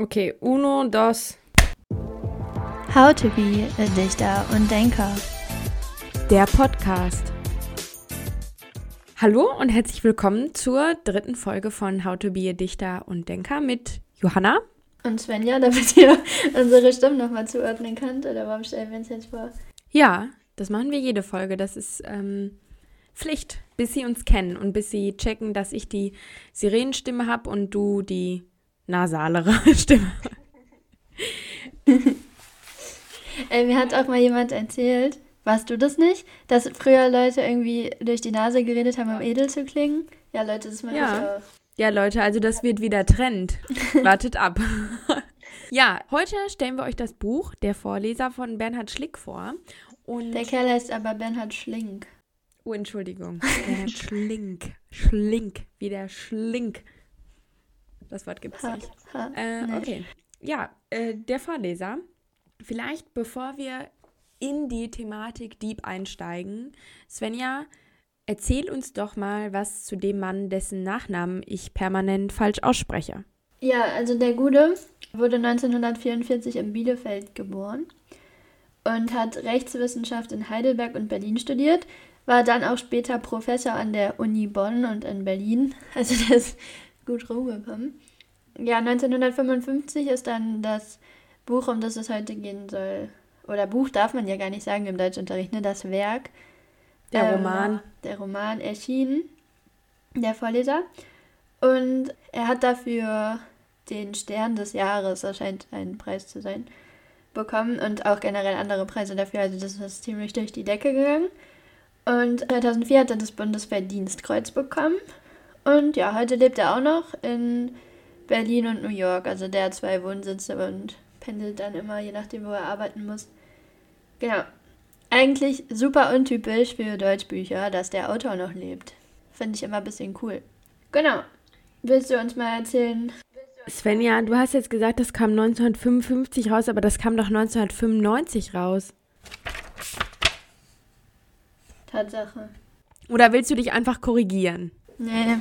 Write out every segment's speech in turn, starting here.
Okay, uno, dos. How to be a Dichter und Denker. Der Podcast. Hallo und herzlich willkommen zur dritten Folge von How to be a Dichter und Denker mit Johanna. Und Svenja, damit ihr unsere Stimmen nochmal zuordnen könnt. Oder warum stellen wir uns jetzt vor? Ja, das machen wir jede Folge. Das ist ähm, Pflicht, bis sie uns kennen und bis sie checken, dass ich die Sirenenstimme habe und du die nasalere Stimme. äh, mir hat auch mal jemand erzählt, warst du das nicht, dass früher Leute irgendwie durch die Nase geredet haben, um edel zu klingen? Ja, Leute, das mache Ja. ich auch. Ja, Leute, also das wird wieder Trend. Wartet ab. ja, heute stellen wir euch das Buch Der Vorleser von Bernhard Schlick vor. Und Der Kerl heißt aber Bernhard Schlink. Oh, Entschuldigung. Bernhard Schlink. Schlink. Wie der Schlink. Das Wort gibt es nicht. ha, Äh, nee. okay. Ja, äh, der Vorleser. Vielleicht bevor wir in die Thematik Deep einsteigen, Svenja, erzähl uns doch mal was zu dem Mann, dessen Nachnamen ich permanent falsch ausspreche. Ja, also der Gude wurde 1944 in Bielefeld geboren und hat Rechtswissenschaft in Heidelberg und Berlin studiert, war dann auch später Professor an der Uni Bonn und in Berlin. Also ist gut rumgekommen. Ja, 1955 ist dann das Buch, um das es heute gehen soll, oder Buch darf man ja gar nicht sagen im Deutschunterricht, ne? Das Werk. Der ähm, Roman. Der Roman erschienen, der Vorleser. Und er hat dafür den Stern des Jahres, das scheint ein Preis zu sein, bekommen und auch generell andere Preise dafür. Also das ist ziemlich durch die Decke gegangen. Und 2004 hat er das Bundesverdienstkreuz bekommen. Und ja, heute lebt er auch noch in Berlin und New York. Also der hat zwei Wohnsitze und pendelt dann immer, je nachdem, wo er arbeiten muss. Genau. Eigentlich super untypisch für Deutschbücher, dass der Autor noch lebt. Finde ich immer ein bisschen cool. Genau. Willst du uns mal erzählen? Svenja, du hast jetzt gesagt, das kam 1955 raus, aber das kam doch 1995 raus. Tatsache. Oder willst du dich einfach korrigieren? Nee.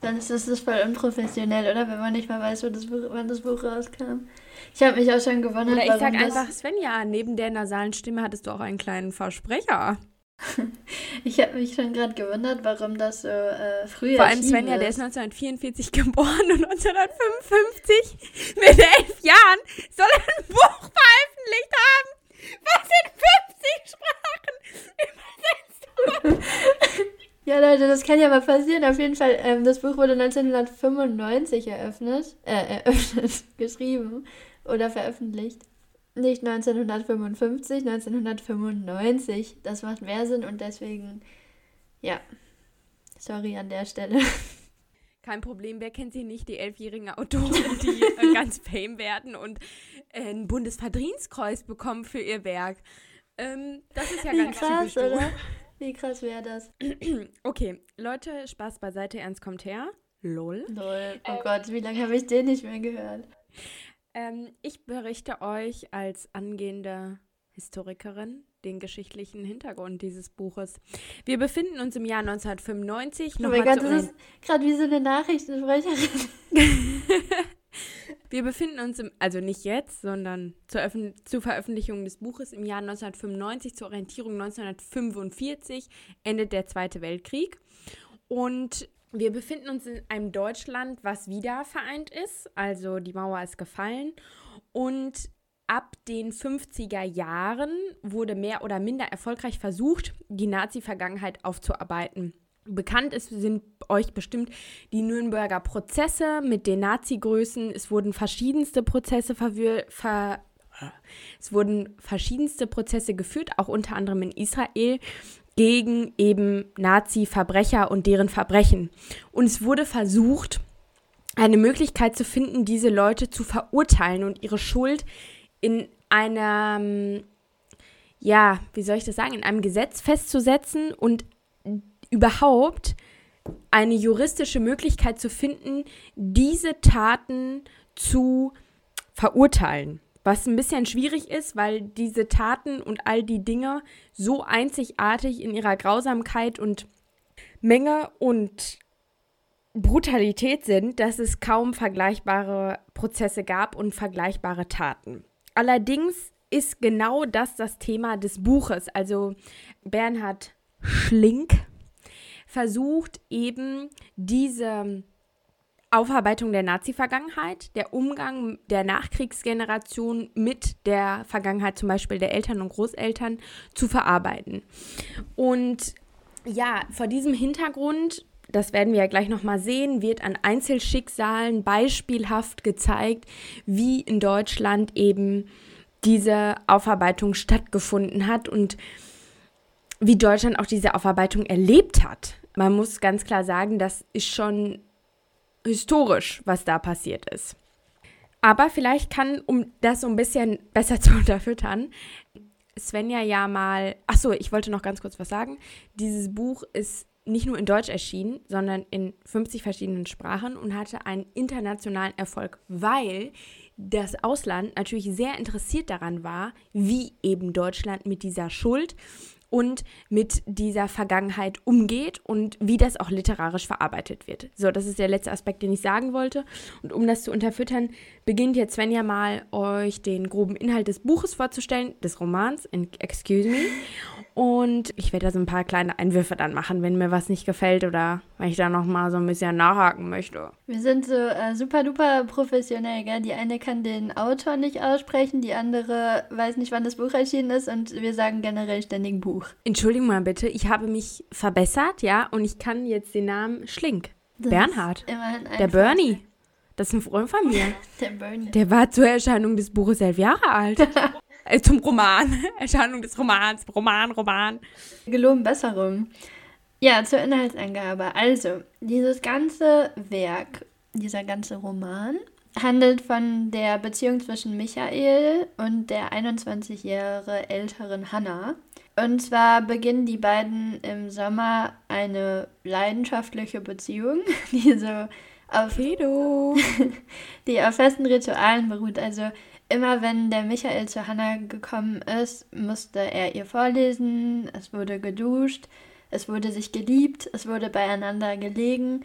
Dann ist das, voll unprofessionell, oder? Wenn man nicht mal weiß, wo das Buch, wann das Buch rauskam. Ich habe mich auch schon gewundert, Oder ich sag einfach, Svenja, neben der nasalen Stimme hattest du auch einen kleinen Versprecher. Ich habe mich schon gerade gewundert, warum das so äh, früh Vor allem Svenja, der ist. ist 1944 geboren und 1955 mit elf Jahren soll er ein Buch veröffentlicht haben, was in 50 Sprachen übersetzt wurde. Ja, Leute, das kann ja mal passieren. Auf jeden Fall, ähm, das Buch wurde 1995 eröffnet, äh, eröffnet, geschrieben oder veröffentlicht. Nicht 1955, 1995. Das macht mehr Sinn und deswegen, ja, sorry an der Stelle. Kein Problem, wer kennt sie nicht, die elfjährigen Autoren, die äh, ganz fame werden und äh, ein Bundesverdienstkreuz bekommen für ihr Werk. Ähm, das ist ja Wie ganz krass, typisch oder? Wie krass wäre das? Okay, Leute, Spaß beiseite, ernst kommt her. Lol. Lol. Oh Gott, wie lange habe ich den nicht mehr gehört? Ähm, ich berichte euch als angehende Historikerin den geschichtlichen Hintergrund dieses Buches. Wir befinden uns im Jahr 1995. Oh mein Gott, das ist gerade wie so eine Nachrichtensprecherin. Wir befinden uns im, also nicht jetzt, sondern zur, zur Veröffentlichung des Buches im Jahr 1995, zur Orientierung 1945, endet der Zweite Weltkrieg. Und wir befinden uns in einem Deutschland, was wieder vereint ist. Also die Mauer ist gefallen. Und ab den 50er Jahren wurde mehr oder minder erfolgreich versucht, die Nazi-Vergangenheit aufzuarbeiten. Bekannt ist, sind euch bestimmt die Nürnberger Prozesse mit den Nazi-Größen. Es wurden verschiedenste Prozesse verwir ver es wurden verschiedenste Prozesse geführt, auch unter anderem in Israel, gegen eben Nazi-Verbrecher und deren Verbrechen. Und es wurde versucht, eine Möglichkeit zu finden, diese Leute zu verurteilen und ihre Schuld in einem, ja, wie soll ich das sagen, in einem Gesetz festzusetzen und überhaupt eine juristische Möglichkeit zu finden, diese Taten zu verurteilen. Was ein bisschen schwierig ist, weil diese Taten und all die Dinge so einzigartig in ihrer Grausamkeit und Menge und Brutalität sind, dass es kaum vergleichbare Prozesse gab und vergleichbare Taten. Allerdings ist genau das das Thema des Buches. Also Bernhard Schlink versucht eben diese Aufarbeitung der Nazi-Vergangenheit, der Umgang der Nachkriegsgeneration mit der Vergangenheit zum Beispiel der Eltern und Großeltern zu verarbeiten. Und ja, vor diesem Hintergrund, das werden wir ja gleich nochmal sehen, wird an Einzelschicksalen beispielhaft gezeigt, wie in Deutschland eben diese Aufarbeitung stattgefunden hat und wie Deutschland auch diese Aufarbeitung erlebt hat. Man muss ganz klar sagen, das ist schon historisch, was da passiert ist. Aber vielleicht kann, um das so ein bisschen besser zu unterfüttern, Svenja ja mal. Achso, ich wollte noch ganz kurz was sagen. Dieses Buch ist nicht nur in Deutsch erschienen, sondern in 50 verschiedenen Sprachen und hatte einen internationalen Erfolg, weil das Ausland natürlich sehr interessiert daran war, wie eben Deutschland mit dieser Schuld und mit dieser Vergangenheit umgeht und wie das auch literarisch verarbeitet wird. So, das ist der letzte Aspekt, den ich sagen wollte. Und um das zu unterfüttern, beginnt jetzt Svenja mal, euch den groben Inhalt des Buches vorzustellen, des Romans, excuse me. Und ich werde da so ein paar kleine Einwürfe dann machen, wenn mir was nicht gefällt oder wenn ich da nochmal so ein bisschen nachhaken möchte. Wir sind so äh, super duper professionell, gell? Die eine kann den Autor nicht aussprechen, die andere weiß nicht, wann das Buch erschienen ist und wir sagen generell ständig Buch. Entschuldigung mal bitte, ich habe mich verbessert, ja, und ich kann jetzt den Namen Schlink. Das Bernhard. Der Bernie. Das ist ein Freund von mir. Der Bernie. Der war zur Erscheinung des Buches elf Jahre alt. äh, zum Roman. Erscheinung des Romans. Roman, Roman. Geloben Besserung. Ja, zur Inhaltsangabe. Also, dieses ganze Werk, dieser ganze Roman handelt von der Beziehung zwischen Michael und der 21 Jahre älteren Hannah. Und zwar beginnen die beiden im Sommer eine leidenschaftliche Beziehung, die so auf, die auf festen Ritualen beruht. Also immer wenn der Michael zu Hannah gekommen ist, musste er ihr vorlesen, es wurde geduscht, es wurde sich geliebt, es wurde beieinander gelegen.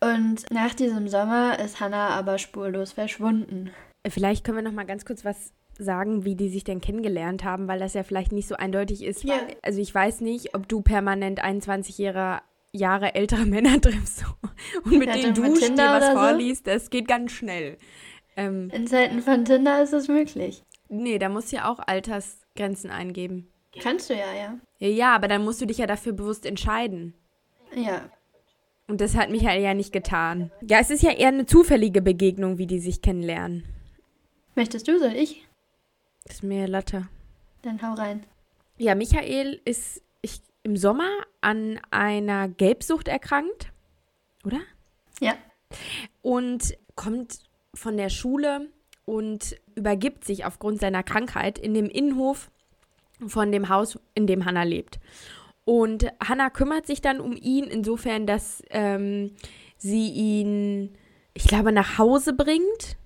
Und nach diesem Sommer ist Hannah aber spurlos verschwunden. Vielleicht können wir noch mal ganz kurz was sagen, wie die sich denn kennengelernt haben, weil das ja vielleicht nicht so eindeutig ist. Ja. Also ich weiß nicht, ob du permanent 21 Jahre, Jahre ältere Männer triffst und mit ja, denen du dir was vorliest. So? Das geht ganz schnell. Ähm, In Zeiten von Tinder ist es möglich. Nee, da musst du ja auch Altersgrenzen eingeben. Kannst du ja, ja. Ja, ja, aber dann musst du dich ja dafür bewusst entscheiden. Ja. Und das hat Michael ja nicht getan. Ja, es ist ja eher eine zufällige Begegnung, wie die sich kennenlernen. Möchtest du, soll ich? Das ist mir Latte. Dann hau rein. Ja, Michael ist ich, im Sommer an einer Gelbsucht erkrankt, oder? Ja. Und kommt von der Schule und übergibt sich aufgrund seiner Krankheit in dem Innenhof von dem Haus, in dem Hannah lebt. Und Hannah kümmert sich dann um ihn insofern, dass ähm, sie ihn, ich glaube, nach Hause bringt.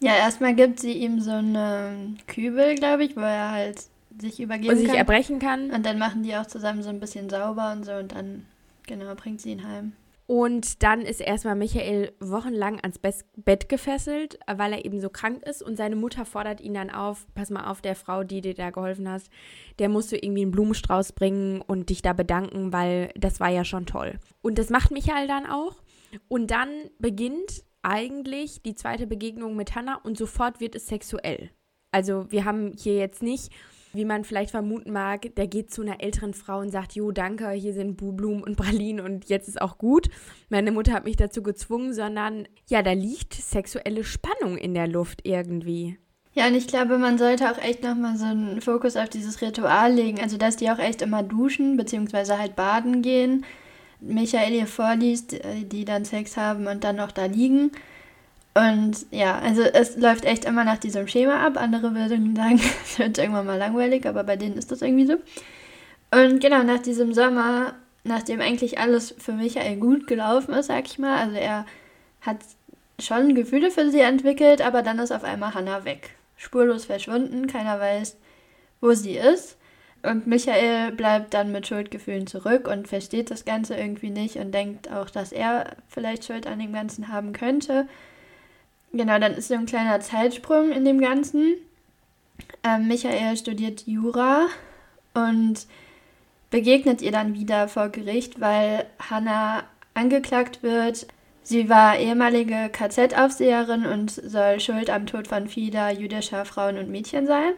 Ja, erstmal gibt sie ihm so einen Kübel, glaube ich, wo er halt sich übergeben und sich kann. erbrechen kann. Und dann machen die auch zusammen so ein bisschen sauber und so und dann, genau, bringt sie ihn heim. Und dann ist erstmal Michael wochenlang ans Bett gefesselt, weil er eben so krank ist. Und seine Mutter fordert ihn dann auf: Pass mal auf, der Frau, die dir da geholfen hast, der musst du irgendwie einen Blumenstrauß bringen und dich da bedanken, weil das war ja schon toll. Und das macht Michael dann auch. Und dann beginnt eigentlich die zweite Begegnung mit Hannah und sofort wird es sexuell. Also wir haben hier jetzt nicht, wie man vielleicht vermuten mag, der geht zu einer älteren Frau und sagt, jo, danke, hier sind Blumen und Pralinen und jetzt ist auch gut. Meine Mutter hat mich dazu gezwungen, sondern ja, da liegt sexuelle Spannung in der Luft irgendwie. Ja, und ich glaube, man sollte auch echt nochmal so einen Fokus auf dieses Ritual legen. Also, dass die auch echt immer duschen, beziehungsweise halt baden gehen Michael ihr vorliest, äh, die dann Sex haben und dann noch da liegen. Und ja, also es läuft echt immer nach diesem Schema ab. Andere würden sagen, es wird irgendwann mal langweilig, aber bei denen ist das irgendwie so. Und genau, nach diesem Sommer, nachdem eigentlich alles für Michael gut gelaufen ist, sag ich mal, also er hat schon Gefühle für sie entwickelt, aber dann ist auf einmal Hannah weg. Spurlos verschwunden, keiner weiß, wo sie ist. Und Michael bleibt dann mit Schuldgefühlen zurück und versteht das Ganze irgendwie nicht und denkt auch, dass er vielleicht Schuld an dem Ganzen haben könnte. Genau, dann ist so ein kleiner Zeitsprung in dem Ganzen. Ähm, Michael studiert Jura und begegnet ihr dann wieder vor Gericht, weil Hannah angeklagt wird. Sie war ehemalige KZ-Aufseherin und soll schuld am Tod von vieler jüdischer Frauen und Mädchen sein.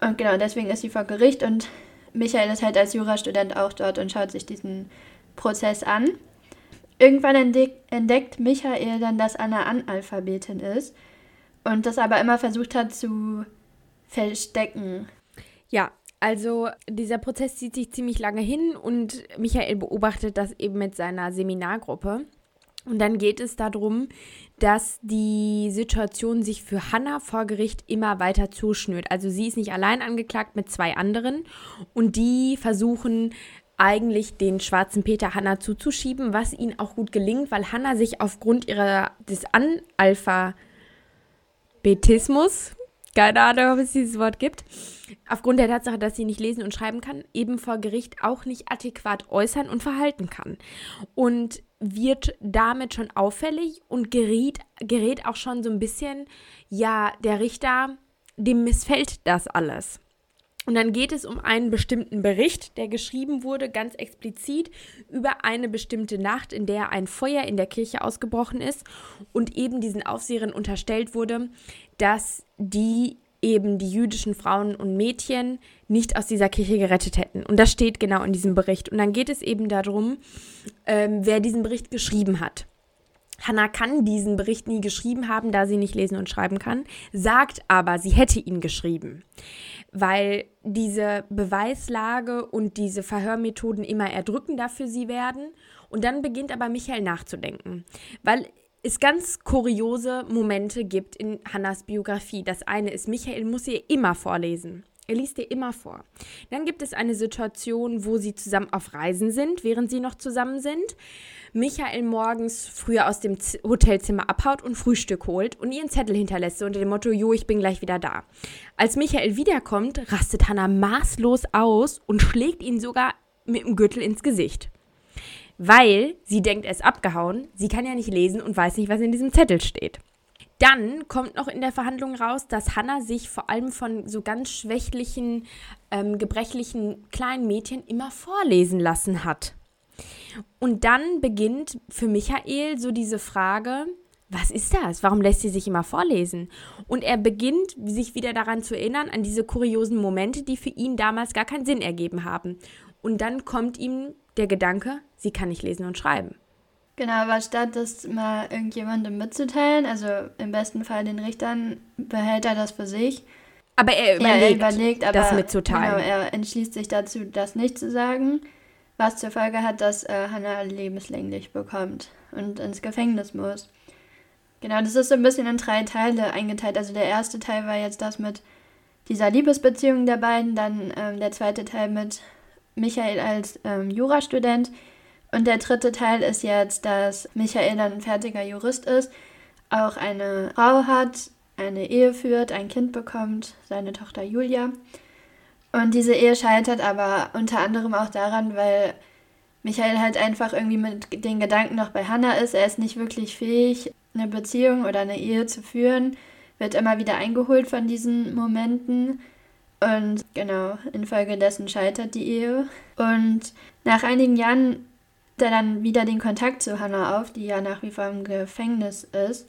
Und genau deswegen ist sie vor Gericht und Michael ist halt als Jurastudent auch dort und schaut sich diesen Prozess an. Irgendwann entdeck entdeckt Michael dann, dass Anna Analphabetin ist und das aber immer versucht hat zu verstecken. Ja, also dieser Prozess zieht sich ziemlich lange hin und Michael beobachtet das eben mit seiner Seminargruppe. Und dann geht es darum, dass die Situation sich für Hannah vor Gericht immer weiter zuschnürt. Also sie ist nicht allein angeklagt mit zwei anderen und die versuchen eigentlich den schwarzen Peter Hannah zuzuschieben, was ihnen auch gut gelingt, weil Hannah sich aufgrund ihrer des Analphabetismus, keine Ahnung, ob es dieses Wort gibt, aufgrund der Tatsache, dass sie nicht lesen und schreiben kann, eben vor Gericht auch nicht adäquat äußern und verhalten kann. Und wird damit schon auffällig und gerät, gerät auch schon so ein bisschen, ja, der Richter, dem missfällt das alles. Und dann geht es um einen bestimmten Bericht, der geschrieben wurde, ganz explizit über eine bestimmte Nacht, in der ein Feuer in der Kirche ausgebrochen ist und eben diesen Aufsehern unterstellt wurde, dass die eben die jüdischen Frauen und Mädchen nicht aus dieser Kirche gerettet hätten. Und das steht genau in diesem Bericht. Und dann geht es eben darum, ähm, wer diesen Bericht geschrieben hat. Hannah kann diesen Bericht nie geschrieben haben, da sie nicht lesen und schreiben kann, sagt aber, sie hätte ihn geschrieben, weil diese Beweislage und diese Verhörmethoden immer erdrückender für sie werden. Und dann beginnt aber Michael nachzudenken, weil es ganz kuriose Momente gibt in Hannas Biografie. Das eine ist, Michael muss ihr immer vorlesen. Er liest ihr immer vor. Dann gibt es eine Situation, wo sie zusammen auf Reisen sind, während sie noch zusammen sind. Michael morgens früher aus dem Hotelzimmer abhaut und Frühstück holt und ihren Zettel hinterlässt unter dem Motto, Jo, ich bin gleich wieder da. Als Michael wiederkommt, rastet Hannah maßlos aus und schlägt ihn sogar mit dem Gürtel ins Gesicht weil sie denkt, er ist abgehauen. Sie kann ja nicht lesen und weiß nicht, was in diesem Zettel steht. Dann kommt noch in der Verhandlung raus, dass Hannah sich vor allem von so ganz schwächlichen, ähm, gebrechlichen kleinen Mädchen immer vorlesen lassen hat. Und dann beginnt für Michael so diese Frage, was ist das? Warum lässt sie sich immer vorlesen? Und er beginnt sich wieder daran zu erinnern, an diese kuriosen Momente, die für ihn damals gar keinen Sinn ergeben haben. Und dann kommt ihm der Gedanke, sie kann nicht lesen und schreiben. Genau, aber statt das mal irgendjemandem mitzuteilen, also im besten Fall den Richtern, behält er das für sich. Aber er überlegt, ja, er überlegt aber, das mitzuteilen. Genau, er entschließt sich dazu, das nicht zu sagen, was zur Folge hat, dass äh, Hannah lebenslänglich bekommt und ins Gefängnis muss. Genau, das ist so ein bisschen in drei Teile eingeteilt. Also der erste Teil war jetzt das mit dieser Liebesbeziehung der beiden, dann ähm, der zweite Teil mit Michael als ähm, Jurastudent. Und der dritte Teil ist jetzt, dass Michael dann ein fertiger Jurist ist, auch eine Frau hat, eine Ehe führt, ein Kind bekommt, seine Tochter Julia. Und diese Ehe scheitert aber unter anderem auch daran, weil Michael halt einfach irgendwie mit den Gedanken noch bei Hannah ist. Er ist nicht wirklich fähig, eine Beziehung oder eine Ehe zu führen, wird immer wieder eingeholt von diesen Momenten. Und genau, infolgedessen scheitert die Ehe. Und nach einigen Jahren nimmt er dann wieder den Kontakt zu Hannah auf, die ja nach wie vor im Gefängnis ist,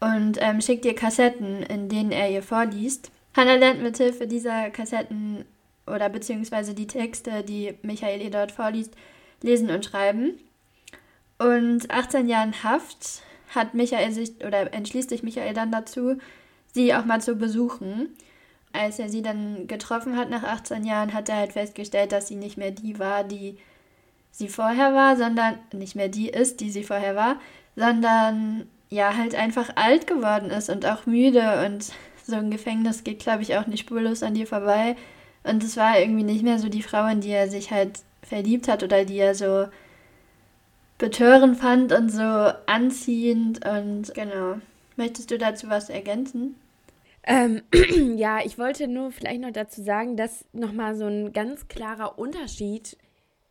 und ähm, schickt ihr Kassetten, in denen er ihr vorliest. Hannah lernt mit Hilfe dieser Kassetten oder beziehungsweise die Texte, die Michael ihr dort vorliest, lesen und schreiben. Und 18 Jahren Haft hat Michael sich oder entschließt sich Michael dann dazu, sie auch mal zu besuchen als er sie dann getroffen hat nach 18 Jahren, hat er halt festgestellt, dass sie nicht mehr die war, die sie vorher war, sondern nicht mehr die ist, die sie vorher war, sondern ja, halt einfach alt geworden ist und auch müde und so ein Gefängnis geht, glaube ich, auch nicht spurlos an dir vorbei. Und es war irgendwie nicht mehr so die Frau, in die er sich halt verliebt hat oder die er so betörend fand und so anziehend und genau. Möchtest du dazu was ergänzen? Ähm, ja, ich wollte nur vielleicht noch dazu sagen, dass nochmal so ein ganz klarer Unterschied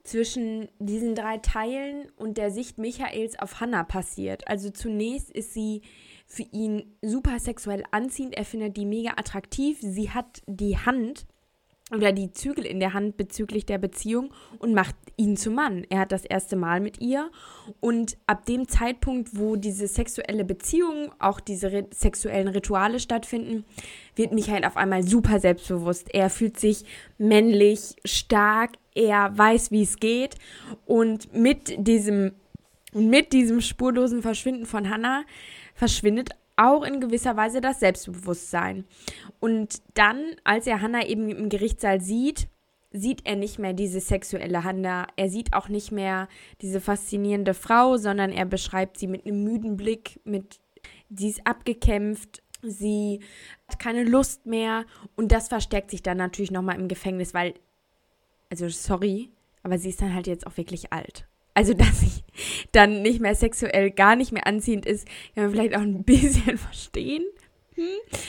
zwischen diesen drei Teilen und der Sicht Michaels auf Hannah passiert. Also zunächst ist sie für ihn super sexuell anziehend, er findet die mega attraktiv, sie hat die Hand oder die Zügel in der Hand bezüglich der Beziehung und macht ihn zum Mann. Er hat das erste Mal mit ihr und ab dem Zeitpunkt, wo diese sexuelle Beziehung, auch diese re sexuellen Rituale stattfinden, wird Michael auf einmal super selbstbewusst. Er fühlt sich männlich, stark, er weiß, wie es geht und mit diesem mit diesem spurlosen Verschwinden von Hannah verschwindet auch in gewisser Weise das Selbstbewusstsein. Und dann, als er Hannah eben im Gerichtssaal sieht, sieht er nicht mehr diese sexuelle Hannah. Er sieht auch nicht mehr diese faszinierende Frau, sondern er beschreibt sie mit einem müden Blick, mit sie ist abgekämpft, sie hat keine Lust mehr und das verstärkt sich dann natürlich nochmal im Gefängnis, weil, also sorry, aber sie ist dann halt jetzt auch wirklich alt. Also, dass sie dann nicht mehr sexuell gar nicht mehr anziehend ist, kann man vielleicht auch ein bisschen verstehen. Hm?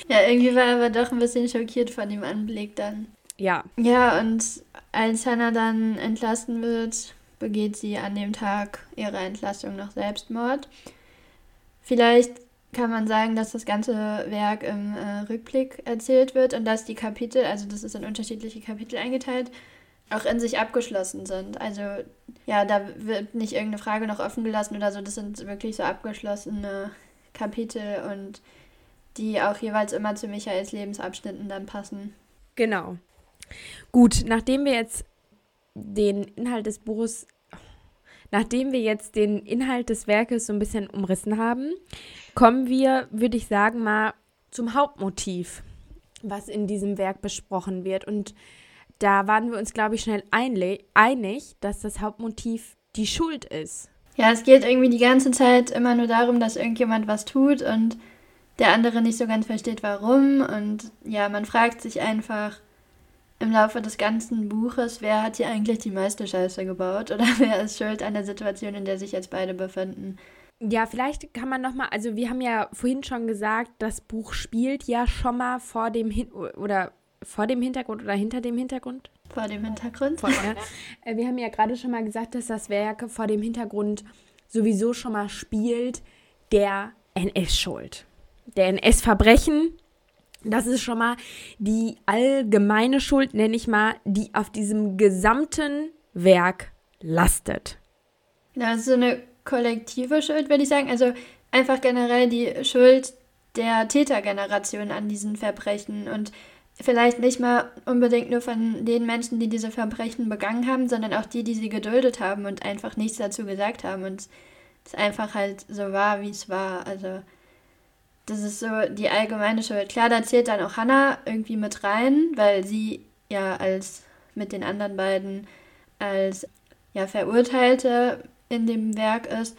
Ja, irgendwie war er aber doch ein bisschen schockiert von dem Anblick dann. Ja. Ja, und als Hannah dann entlassen wird, begeht sie an dem Tag ihrer Entlassung noch Selbstmord. Vielleicht kann man sagen, dass das ganze Werk im äh, Rückblick erzählt wird und dass die Kapitel, also das ist in unterschiedliche Kapitel eingeteilt, auch in sich abgeschlossen sind. Also ja, da wird nicht irgendeine Frage noch offen gelassen oder so. Das sind wirklich so abgeschlossene Kapitel und die auch jeweils immer zu Michaels Lebensabschnitten dann passen. Genau. Gut, nachdem wir jetzt den Inhalt des Buches, nachdem wir jetzt den Inhalt des Werkes so ein bisschen umrissen haben, kommen wir, würde ich sagen, mal zum Hauptmotiv, was in diesem Werk besprochen wird. Und da waren wir uns, glaube ich, schnell einig, dass das Hauptmotiv die Schuld ist. Ja, es geht irgendwie die ganze Zeit immer nur darum, dass irgendjemand was tut und der andere nicht so ganz versteht, warum. Und ja, man fragt sich einfach im Laufe des ganzen Buches, wer hat hier eigentlich die meiste Scheiße gebaut oder wer ist schuld an der Situation, in der sich jetzt beide befinden. Ja, vielleicht kann man noch mal, also wir haben ja vorhin schon gesagt, das Buch spielt ja schon mal vor dem Hin oder vor dem Hintergrund oder hinter dem Hintergrund? Vor dem Hintergrund. Vor, ja. Äh, wir haben ja gerade schon mal gesagt, dass das Werk vor dem Hintergrund sowieso schon mal spielt, der NS-Schuld. Der NS-Verbrechen, das ist schon mal die allgemeine Schuld, nenne ich mal, die auf diesem gesamten Werk lastet. Ja, das ist so eine kollektive Schuld, würde ich sagen. Also einfach generell die Schuld der Tätergeneration an diesen Verbrechen und vielleicht nicht mal unbedingt nur von den Menschen, die diese Verbrechen begangen haben, sondern auch die, die sie geduldet haben und einfach nichts dazu gesagt haben und es einfach halt so war, wie es war. Also das ist so die allgemeine Schuld. Klar, da zählt dann auch Hannah irgendwie mit rein, weil sie ja als mit den anderen beiden als ja Verurteilte in dem Werk ist.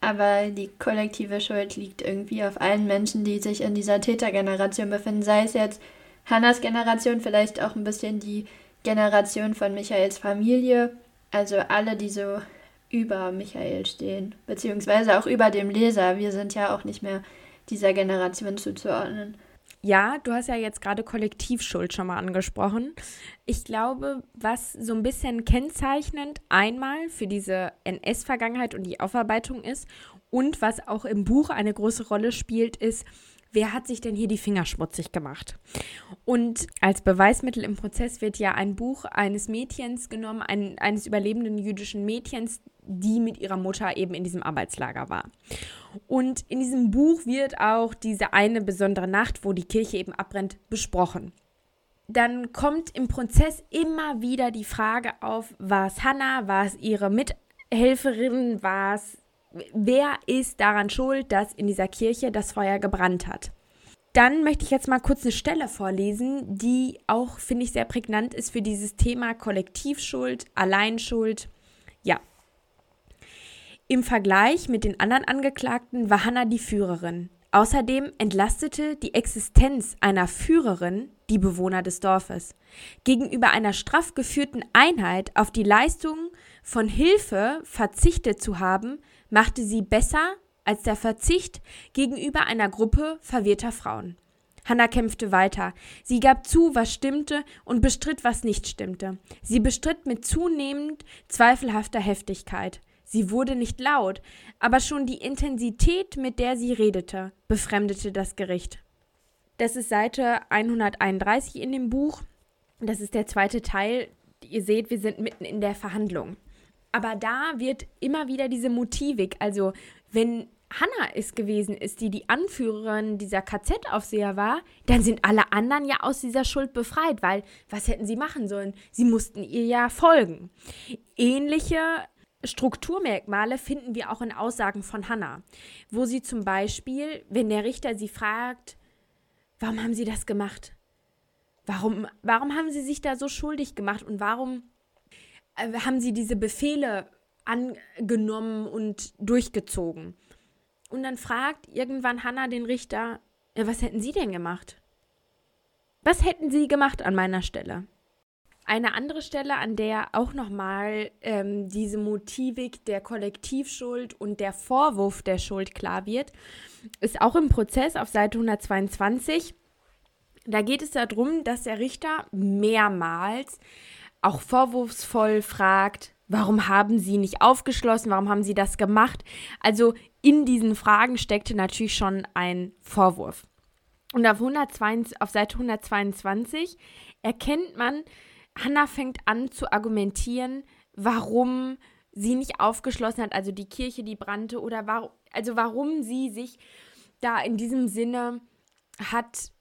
Aber die kollektive Schuld liegt irgendwie auf allen Menschen, die sich in dieser Tätergeneration befinden, sei es jetzt Hannas Generation, vielleicht auch ein bisschen die Generation von Michaels Familie. Also alle, die so über Michael stehen, beziehungsweise auch über dem Leser. Wir sind ja auch nicht mehr dieser Generation zuzuordnen. Ja, du hast ja jetzt gerade Kollektivschuld schon mal angesprochen. Ich glaube, was so ein bisschen kennzeichnend einmal für diese NS-Vergangenheit und die Aufarbeitung ist und was auch im Buch eine große Rolle spielt, ist, wer hat sich denn hier die Finger schmutzig gemacht? Und als Beweismittel im Prozess wird ja ein Buch eines Mädchens genommen, ein, eines überlebenden jüdischen Mädchens, die mit ihrer Mutter eben in diesem Arbeitslager war. Und in diesem Buch wird auch diese eine besondere Nacht, wo die Kirche eben abbrennt, besprochen. Dann kommt im Prozess immer wieder die Frage auf, war es Hannah, war es ihre Mithelferin, war es wer ist daran schuld, dass in dieser Kirche das Feuer gebrannt hat. Dann möchte ich jetzt mal kurz eine Stelle vorlesen, die auch, finde ich, sehr prägnant ist für dieses Thema Kollektivschuld, Alleinschuld. Ja. Im Vergleich mit den anderen Angeklagten war Hannah die Führerin. Außerdem entlastete die Existenz einer Führerin die Bewohner des Dorfes. Gegenüber einer straff geführten Einheit auf die Leistung von Hilfe verzichtet zu haben, machte sie besser als der Verzicht gegenüber einer Gruppe verwirrter Frauen. Hannah kämpfte weiter. Sie gab zu, was stimmte und bestritt, was nicht stimmte. Sie bestritt mit zunehmend zweifelhafter Heftigkeit. Sie wurde nicht laut, aber schon die Intensität, mit der sie redete, befremdete das Gericht. Das ist Seite 131 in dem Buch. Das ist der zweite Teil. Ihr seht, wir sind mitten in der Verhandlung. Aber da wird immer wieder diese Motivik, also wenn Hannah es gewesen ist, die die Anführerin dieser KZ-Aufseher war, dann sind alle anderen ja aus dieser Schuld befreit, weil was hätten sie machen sollen? Sie mussten ihr ja folgen. Ähnliche Strukturmerkmale finden wir auch in Aussagen von Hannah, wo sie zum Beispiel, wenn der Richter sie fragt, warum haben sie das gemacht? Warum, warum haben sie sich da so schuldig gemacht und warum haben sie diese Befehle angenommen und durchgezogen? Und dann fragt irgendwann Hannah den Richter, was hätten Sie denn gemacht? Was hätten Sie gemacht an meiner Stelle? Eine andere Stelle, an der auch nochmal ähm, diese Motivik der Kollektivschuld und der Vorwurf der Schuld klar wird, ist auch im Prozess auf Seite 122. Da geht es darum, dass der Richter mehrmals auch vorwurfsvoll fragt, warum haben Sie nicht aufgeschlossen, warum haben Sie das gemacht? Also in diesen Fragen steckte natürlich schon ein Vorwurf. Und auf, 122, auf Seite 122 erkennt man, Hannah fängt an zu argumentieren, warum sie nicht aufgeschlossen hat, also die Kirche, die brannte, oder warum, also warum sie sich da in diesem Sinne hat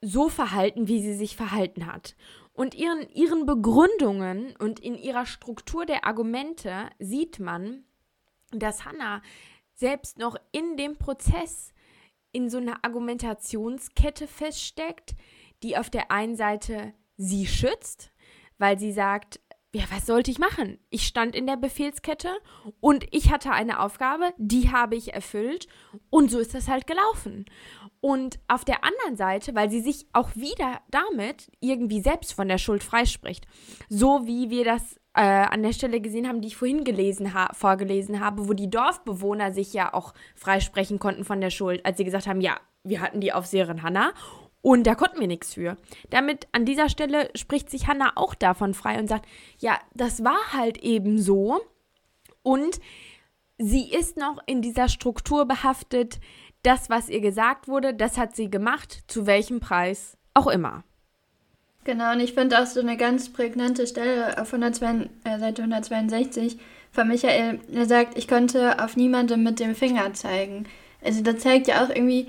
so verhalten, wie sie sich verhalten hat. Und ihren, ihren Begründungen und in ihrer Struktur der Argumente sieht man, dass Hannah selbst noch in dem Prozess in so einer Argumentationskette feststeckt, die auf der einen Seite sie schützt, weil sie sagt, ja, was sollte ich machen? Ich stand in der Befehlskette und ich hatte eine Aufgabe, die habe ich erfüllt und so ist das halt gelaufen. Und auf der anderen Seite, weil sie sich auch wieder damit irgendwie selbst von der Schuld freispricht, so wie wir das äh, an der Stelle gesehen haben, die ich vorhin gelesen ha vorgelesen habe, wo die Dorfbewohner sich ja auch freisprechen konnten von der Schuld, als sie gesagt haben, ja, wir hatten die Aufseherin Hannah und da konnten wir nichts für. Damit an dieser Stelle spricht sich Hannah auch davon frei und sagt, ja, das war halt eben so und sie ist noch in dieser Struktur behaftet, das, was ihr gesagt wurde, das hat sie gemacht, zu welchem Preis auch immer. Genau, und ich finde auch so eine ganz prägnante Stelle auf 102, äh, Seite 162 von Michael. Er sagt, ich konnte auf niemanden mit dem Finger zeigen. Also das zeigt ja auch irgendwie,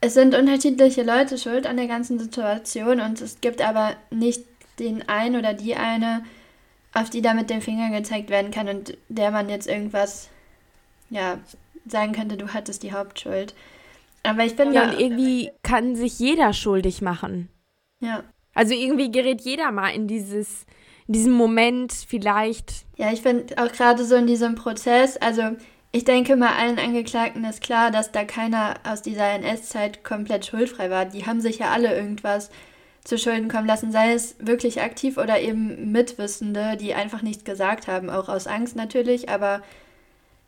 es sind unterschiedliche Leute schuld an der ganzen Situation und es gibt aber nicht den einen oder die eine, auf die da mit dem Finger gezeigt werden kann und der man jetzt irgendwas, ja, sagen könnte, du hattest die Hauptschuld. Aber ich finde. Ja, und irgendwie kann sich jeder schuldig machen. Ja. Also irgendwie gerät jeder mal in dieses, in diesem Moment vielleicht. Ja, ich finde auch gerade so in diesem Prozess, also ich denke mal, allen Angeklagten ist klar, dass da keiner aus dieser NS-Zeit komplett schuldfrei war. Die haben sich ja alle irgendwas zu Schulden kommen lassen, sei es wirklich aktiv oder eben Mitwissende, die einfach nichts gesagt haben, auch aus Angst natürlich, aber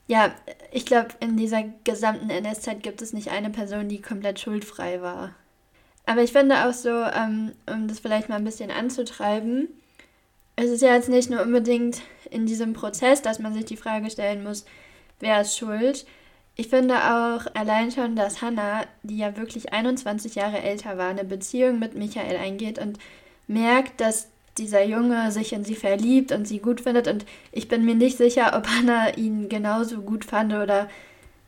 ja, ich glaube, in dieser gesamten NS-Zeit gibt es nicht eine Person, die komplett schuldfrei war. Aber ich finde auch so, ähm, um das vielleicht mal ein bisschen anzutreiben, es ist ja jetzt nicht nur unbedingt in diesem Prozess, dass man sich die Frage stellen muss, wer ist schuld. Ich finde auch allein schon, dass Hannah, die ja wirklich 21 Jahre älter war, eine Beziehung mit Michael eingeht und merkt, dass dieser Junge sich in sie verliebt und sie gut findet. Und ich bin mir nicht sicher, ob Hannah ihn genauso gut fand oder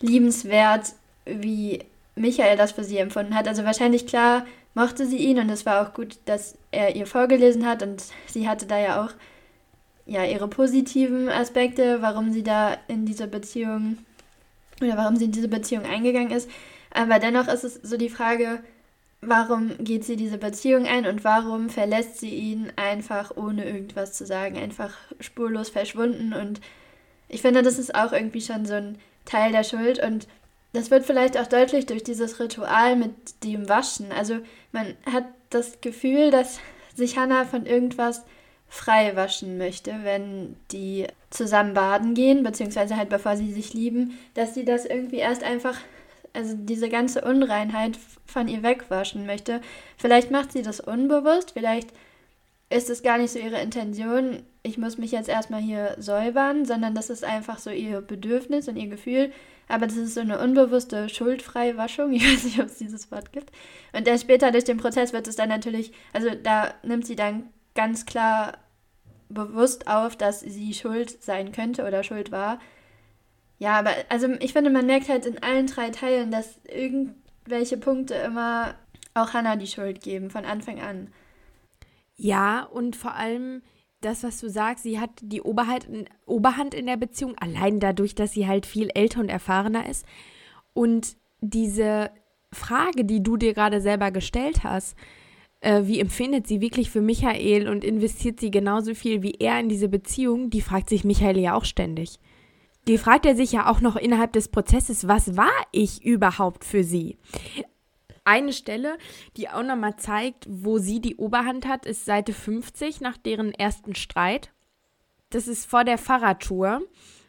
liebenswert, wie Michael das für sie empfunden hat. Also wahrscheinlich klar mochte sie ihn und es war auch gut, dass er ihr vorgelesen hat und sie hatte da ja auch ja ihre positiven Aspekte, warum sie da in diese Beziehung oder warum sie in diese Beziehung eingegangen ist. Aber dennoch ist es so die Frage, warum geht sie diese Beziehung ein und warum verlässt sie ihn einfach ohne irgendwas zu sagen, einfach spurlos verschwunden. Und ich finde, das ist auch irgendwie schon so ein Teil der Schuld und das wird vielleicht auch deutlich durch dieses Ritual mit dem Waschen. Also man hat das Gefühl, dass sich Hannah von irgendwas frei waschen möchte, wenn die zusammen baden gehen, beziehungsweise halt bevor sie sich lieben, dass sie das irgendwie erst einfach also diese ganze Unreinheit von ihr wegwaschen möchte. Vielleicht macht sie das unbewusst, vielleicht ist es gar nicht so ihre Intention, ich muss mich jetzt erstmal hier säubern, sondern das ist einfach so ihr Bedürfnis und ihr Gefühl. Aber das ist so eine unbewusste schuldfreie Waschung. Ich weiß nicht, ob es dieses Wort gibt. Und dann später durch den Prozess wird es dann natürlich, also da nimmt sie dann ganz klar bewusst auf, dass sie schuld sein könnte oder schuld war. Ja, aber also ich finde, man merkt halt in allen drei Teilen, dass irgendwelche Punkte immer auch Hannah die Schuld geben, von Anfang an. Ja, und vor allem das, was du sagst, sie hat die Oberhand, Oberhand in der Beziehung, allein dadurch, dass sie halt viel älter und erfahrener ist. Und diese Frage, die du dir gerade selber gestellt hast, äh, wie empfindet sie wirklich für Michael und investiert sie genauso viel wie er in diese Beziehung, die fragt sich Michael ja auch ständig. Die fragt er sich ja auch noch innerhalb des Prozesses, was war ich überhaupt für sie? Eine Stelle, die auch nochmal zeigt, wo sie die Oberhand hat, ist Seite 50 nach deren ersten Streit. Das ist vor der Fahrradtour.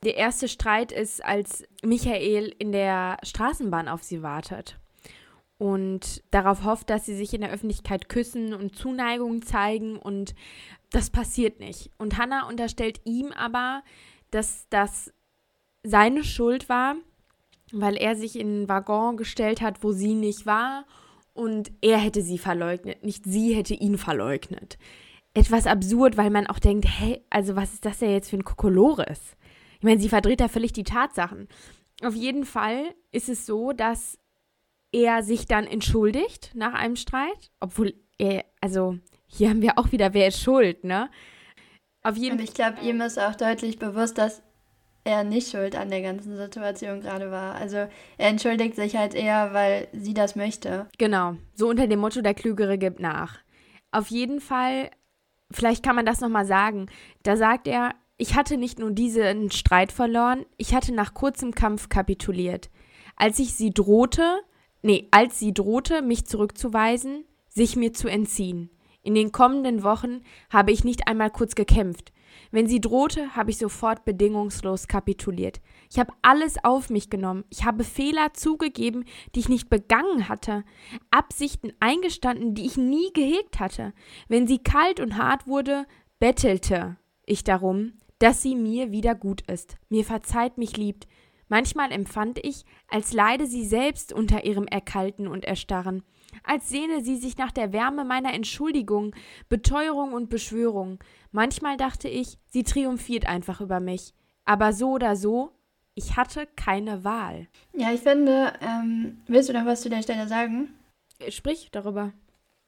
Der erste Streit ist, als Michael in der Straßenbahn auf sie wartet und darauf hofft, dass sie sich in der Öffentlichkeit küssen und Zuneigung zeigen und das passiert nicht. Und Hannah unterstellt ihm aber, dass das seine Schuld war, weil er sich in einen Waggon gestellt hat, wo sie nicht war und er hätte sie verleugnet, nicht sie hätte ihn verleugnet. Etwas absurd, weil man auch denkt, hey, also was ist das denn jetzt für ein Kokolores? Ich meine, sie verdreht da völlig die Tatsachen. Auf jeden Fall ist es so, dass er sich dann entschuldigt nach einem Streit, obwohl er, also hier haben wir auch wieder, wer ist schuld, ne? Auf jeden Und ich glaube, ihm ist auch deutlich bewusst, dass er nicht schuld an der ganzen Situation gerade war. Also er entschuldigt sich halt eher, weil sie das möchte. Genau, so unter dem Motto, der Klügere gibt nach. Auf jeden Fall, vielleicht kann man das nochmal sagen, da sagt er, ich hatte nicht nur diesen Streit verloren, ich hatte nach kurzem Kampf kapituliert. Als ich sie drohte, nee, als sie drohte, mich zurückzuweisen, sich mir zu entziehen. In den kommenden Wochen habe ich nicht einmal kurz gekämpft. Wenn sie drohte, habe ich sofort bedingungslos kapituliert. Ich habe alles auf mich genommen. Ich habe Fehler zugegeben, die ich nicht begangen hatte, Absichten eingestanden, die ich nie gehegt hatte. Wenn sie kalt und hart wurde, bettelte ich darum, dass sie mir wieder gut ist, mir verzeiht, mich liebt. Manchmal empfand ich, als leide sie selbst unter ihrem Erkalten und Erstarren als sehne sie sich nach der Wärme meiner Entschuldigung, Beteuerung und Beschwörung. Manchmal dachte ich, sie triumphiert einfach über mich. Aber so oder so, ich hatte keine Wahl. Ja, ich finde, ähm, willst du noch was zu der Stelle sagen? Sprich darüber.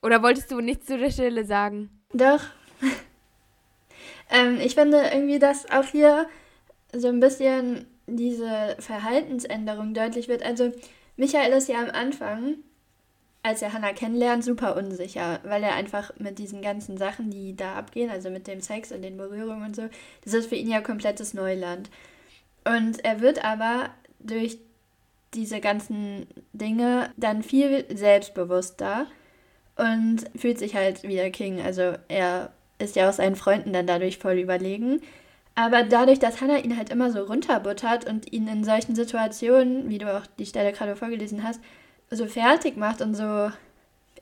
Oder wolltest du nichts zu der Stelle sagen? Doch. ähm, ich finde irgendwie, dass auch hier so ein bisschen diese Verhaltensänderung deutlich wird. Also, Michael ist ja am Anfang als er Hannah kennenlernt, super unsicher, weil er einfach mit diesen ganzen Sachen, die da abgehen, also mit dem Sex und den Berührungen und so, das ist für ihn ja komplettes Neuland. Und er wird aber durch diese ganzen Dinge dann viel selbstbewusster und fühlt sich halt wieder King. Also er ist ja auch seinen Freunden dann dadurch voll überlegen. Aber dadurch, dass Hannah ihn halt immer so runterbuttert und ihn in solchen Situationen, wie du auch die Stelle gerade vorgelesen hast, so fertig macht und so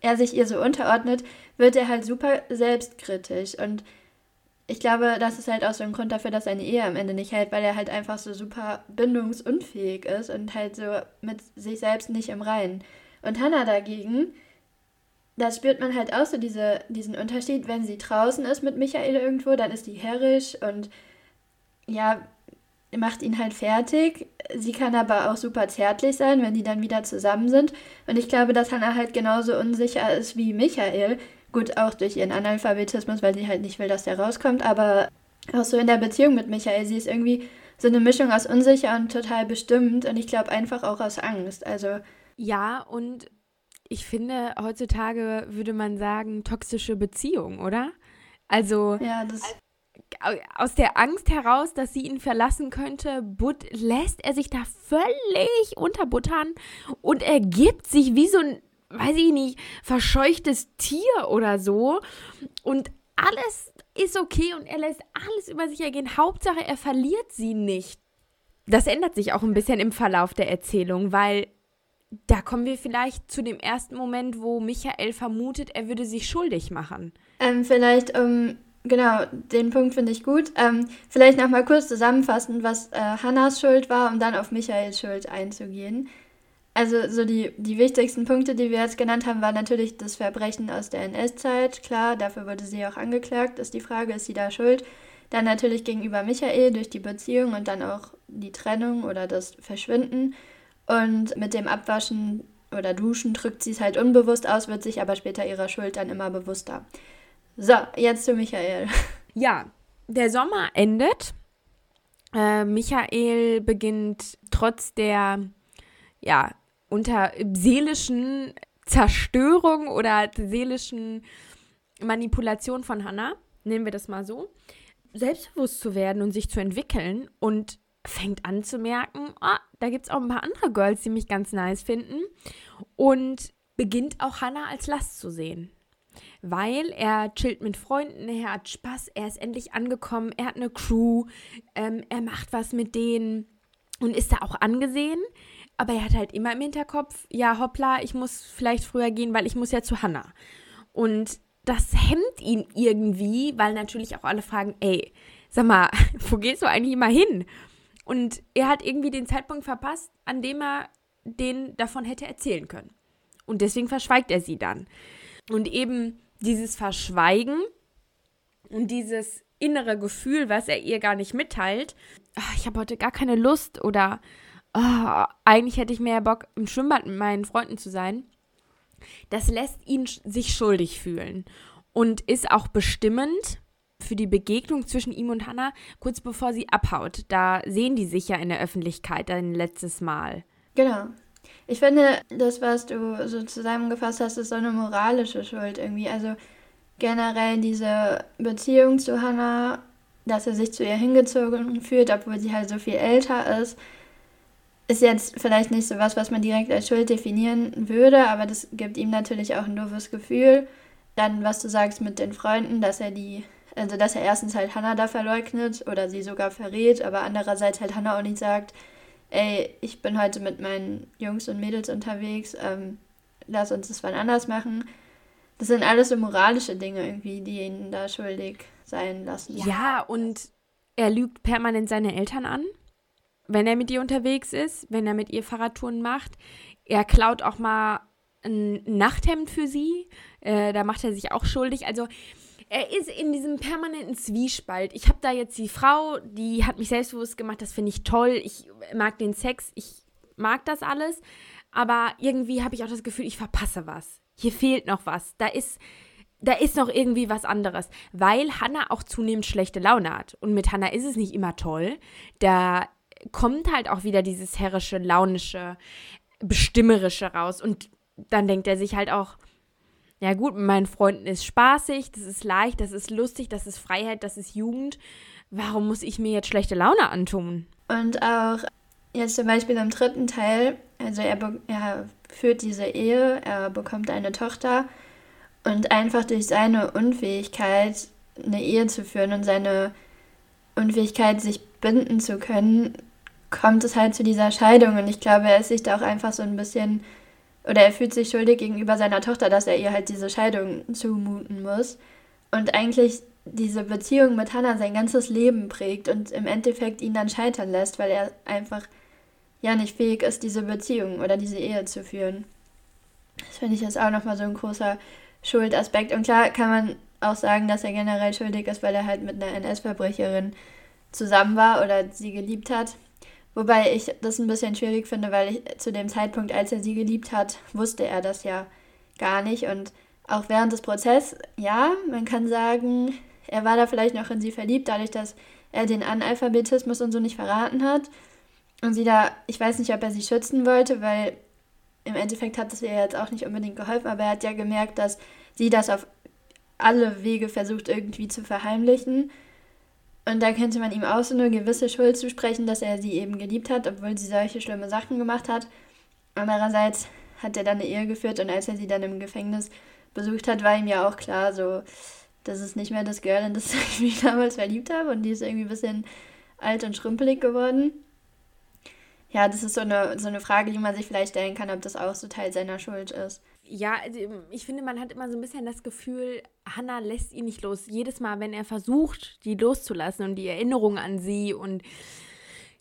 er sich ihr so unterordnet, wird er halt super selbstkritisch. Und ich glaube, das ist halt auch so ein Grund dafür, dass seine Ehe am Ende nicht hält, weil er halt einfach so super bindungsunfähig ist und halt so mit sich selbst nicht im Reinen. Und Hannah dagegen, da spürt man halt auch so diese, diesen Unterschied, wenn sie draußen ist mit Michael irgendwo, dann ist die herrisch und ja, macht ihn halt fertig. Sie kann aber auch super zärtlich sein, wenn die dann wieder zusammen sind. Und ich glaube, dass Hannah halt genauso unsicher ist wie Michael. Gut, auch durch ihren Analphabetismus, weil sie halt nicht will, dass der rauskommt. Aber auch so in der Beziehung mit Michael, sie ist irgendwie so eine Mischung aus unsicher und total bestimmt. Und ich glaube einfach auch aus Angst. Also. Ja, und ich finde, heutzutage würde man sagen, toxische Beziehung, oder? Also, ja, das aus der Angst heraus, dass sie ihn verlassen könnte, but, lässt er sich da völlig unterbuttern und er gibt sich wie so ein, weiß ich nicht, verscheuchtes Tier oder so. Und alles ist okay und er lässt alles über sich ergehen. Hauptsache, er verliert sie nicht. Das ändert sich auch ein bisschen im Verlauf der Erzählung, weil da kommen wir vielleicht zu dem ersten Moment, wo Michael vermutet, er würde sich schuldig machen. Ähm, vielleicht, um, genau, den Punkt finde ich gut. Ähm, vielleicht nochmal kurz zusammenfassen, was äh, Hannas Schuld war, um dann auf Michaels Schuld einzugehen. Also so die, die wichtigsten Punkte, die wir jetzt genannt haben, waren natürlich das Verbrechen aus der NS-Zeit. Klar, dafür wurde sie auch angeklagt, ist die Frage, ist sie da schuld? Dann natürlich gegenüber Michael durch die Beziehung und dann auch die Trennung oder das Verschwinden. Und mit dem Abwaschen oder Duschen drückt sie es halt unbewusst aus, wird sich aber später ihrer Schuld dann immer bewusster. So, jetzt zu Michael. Ja, der Sommer endet. Äh, Michael beginnt trotz der ja, unter seelischen Zerstörung oder seelischen Manipulation von Hannah, nehmen wir das mal so, selbstbewusst zu werden und sich zu entwickeln und fängt an zu merken, ah, da gibt es auch ein paar andere Girls, die mich ganz nice finden und beginnt auch Hannah als Last zu sehen. Weil er chillt mit Freunden, er hat Spaß, er ist endlich angekommen, er hat eine Crew, ähm, er macht was mit denen und ist da auch angesehen. Aber er hat halt immer im Hinterkopf, ja, hoppla, ich muss vielleicht früher gehen, weil ich muss ja zu Hannah. Und das hemmt ihn irgendwie, weil natürlich auch alle fragen, ey, sag mal, wo gehst du eigentlich immer hin? Und er hat irgendwie den Zeitpunkt verpasst, an dem er den davon hätte erzählen können. Und deswegen verschweigt er sie dann. Und eben dieses Verschweigen und dieses innere Gefühl, was er ihr gar nicht mitteilt, ach, ich habe heute gar keine Lust oder oh, eigentlich hätte ich mehr Bock, im Schwimmbad mit meinen Freunden zu sein, das lässt ihn sich schuldig fühlen und ist auch bestimmend für die Begegnung zwischen ihm und Hannah, kurz bevor sie abhaut. Da sehen die sich ja in der Öffentlichkeit ein letztes Mal. Genau. Ich finde, das, was du so zusammengefasst hast, ist so eine moralische Schuld irgendwie. Also generell diese Beziehung zu Hannah, dass er sich zu ihr hingezogen fühlt, obwohl sie halt so viel älter ist, ist jetzt vielleicht nicht so was, was man direkt als Schuld definieren würde, aber das gibt ihm natürlich auch ein doofes Gefühl. Dann, was du sagst mit den Freunden, dass er die, also dass er erstens halt Hannah da verleugnet oder sie sogar verrät, aber andererseits halt Hannah auch nicht sagt, ey, ich bin heute mit meinen Jungs und Mädels unterwegs, ähm, lass uns das wann anders machen. Das sind alles so moralische Dinge irgendwie, die ihn da schuldig sein lassen. Ja, und er lügt permanent seine Eltern an wenn er mit ihr unterwegs ist, wenn er mit ihr Fahrradtouren macht. Er klaut auch mal ein Nachthemd für sie. Äh, da macht er sich auch schuldig. Also er ist in diesem permanenten Zwiespalt. Ich habe da jetzt die Frau, die hat mich selbstbewusst gemacht. Das finde ich toll. Ich mag den Sex. Ich mag das alles. Aber irgendwie habe ich auch das Gefühl, ich verpasse was. Hier fehlt noch was. Da ist, da ist noch irgendwie was anderes. Weil Hannah auch zunehmend schlechte Laune hat. Und mit Hannah ist es nicht immer toll. Da kommt halt auch wieder dieses herrische, launische, bestimmerische raus. Und dann denkt er sich halt auch, ja gut, mit meinen Freunden ist spaßig, das ist leicht, das ist lustig, das ist Freiheit, das ist Jugend. Warum muss ich mir jetzt schlechte Laune antun? Und auch jetzt zum Beispiel im dritten Teil, also er, er führt diese Ehe, er bekommt eine Tochter und einfach durch seine Unfähigkeit, eine Ehe zu führen und seine Unfähigkeit, sich binden zu können, kommt es halt zu dieser Scheidung. Und ich glaube, er ist sich da auch einfach so ein bisschen, oder er fühlt sich schuldig gegenüber seiner Tochter, dass er ihr halt diese Scheidung zumuten muss. Und eigentlich diese Beziehung mit Hannah sein ganzes Leben prägt und im Endeffekt ihn dann scheitern lässt, weil er einfach ja nicht fähig ist, diese Beziehung oder diese Ehe zu führen. Das finde ich jetzt auch nochmal so ein großer Schuldaspekt. Und klar kann man auch sagen, dass er generell schuldig ist, weil er halt mit einer NS-Verbrecherin zusammen war oder sie geliebt hat. Wobei ich das ein bisschen schwierig finde, weil ich, zu dem Zeitpunkt, als er sie geliebt hat, wusste er das ja gar nicht. Und auch während des Prozesses, ja, man kann sagen, er war da vielleicht noch in sie verliebt, dadurch, dass er den Analphabetismus und so nicht verraten hat. Und sie da, ich weiß nicht, ob er sie schützen wollte, weil im Endeffekt hat es ihr jetzt auch nicht unbedingt geholfen, aber er hat ja gemerkt, dass sie das auf alle Wege versucht irgendwie zu verheimlichen. Und da könnte man ihm auch so eine gewisse Schuld zusprechen, dass er sie eben geliebt hat, obwohl sie solche schlimme Sachen gemacht hat. Andererseits hat er dann eine Ehe geführt und als er sie dann im Gefängnis besucht hat, war ihm ja auch klar, so, das ist nicht mehr das Girl, in das ich mich damals verliebt habe und die ist irgendwie ein bisschen alt und schrumpelig geworden. ja, das ist so eine, so eine Frage, die man sich vielleicht stellen kann, ob das auch so Teil seiner Schuld ist. Ja, also ich finde, man hat immer so ein bisschen das Gefühl, Hannah lässt ihn nicht los. Jedes Mal, wenn er versucht, die loszulassen und die Erinnerung an sie und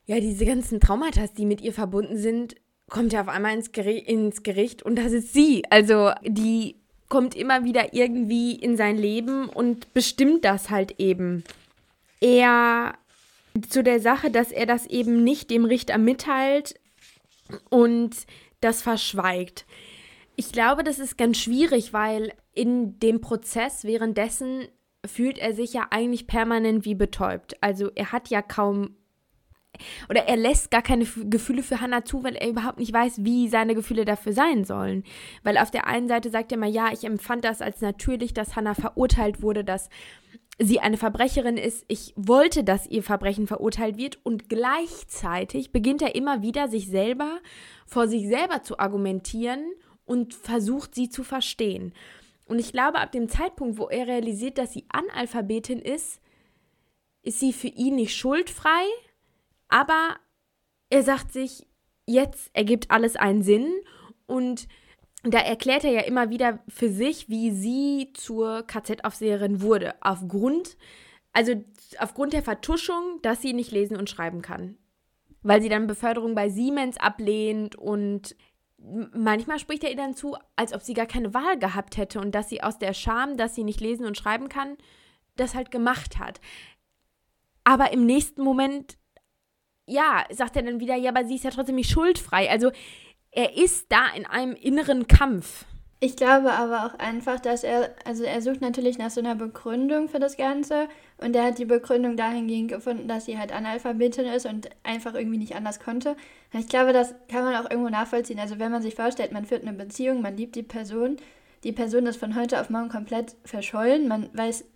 ja, diese ganzen Traumata, die mit ihr verbunden sind, kommt er auf einmal ins, Geri ins Gericht und das ist sie. Also die kommt immer wieder irgendwie in sein Leben und bestimmt das halt eben. Er zu der Sache, dass er das eben nicht dem Richter mitteilt und das verschweigt. Ich glaube, das ist ganz schwierig, weil in dem Prozess währenddessen fühlt er sich ja eigentlich permanent wie betäubt. Also er hat ja kaum oder er lässt gar keine Gefühle für Hannah zu, weil er überhaupt nicht weiß, wie seine Gefühle dafür sein sollen. Weil auf der einen Seite sagt er mal, ja, ich empfand das als natürlich, dass Hannah verurteilt wurde, dass sie eine Verbrecherin ist. Ich wollte, dass ihr Verbrechen verurteilt wird und gleichzeitig beginnt er immer wieder, sich selber vor sich selber zu argumentieren und versucht, sie zu verstehen. Und ich glaube, ab dem Zeitpunkt, wo er realisiert, dass sie Analphabetin ist, ist sie für ihn nicht schuldfrei, aber er sagt sich, jetzt ergibt alles einen Sinn und da erklärt er ja immer wieder für sich, wie sie zur KZ-Aufseherin wurde. Aufgrund, also aufgrund der Vertuschung, dass sie nicht lesen und schreiben kann. Weil sie dann Beförderung bei Siemens ablehnt und manchmal spricht er ihr dann zu, als ob sie gar keine Wahl gehabt hätte und dass sie aus der Scham, dass sie nicht lesen und schreiben kann, das halt gemacht hat. Aber im nächsten Moment, ja, sagt er dann wieder, ja, aber sie ist ja trotzdem nicht schuldfrei. Also er ist da in einem inneren Kampf. Ich glaube aber auch einfach, dass er, also er sucht natürlich nach so einer Begründung für das Ganze und er hat die Begründung dahingehend gefunden, dass sie halt Analphabetin ist und einfach irgendwie nicht anders konnte. Und ich glaube, das kann man auch irgendwo nachvollziehen. Also wenn man sich vorstellt, man führt eine Beziehung, man liebt die Person, die Person ist von heute auf morgen komplett verschollen, man weiß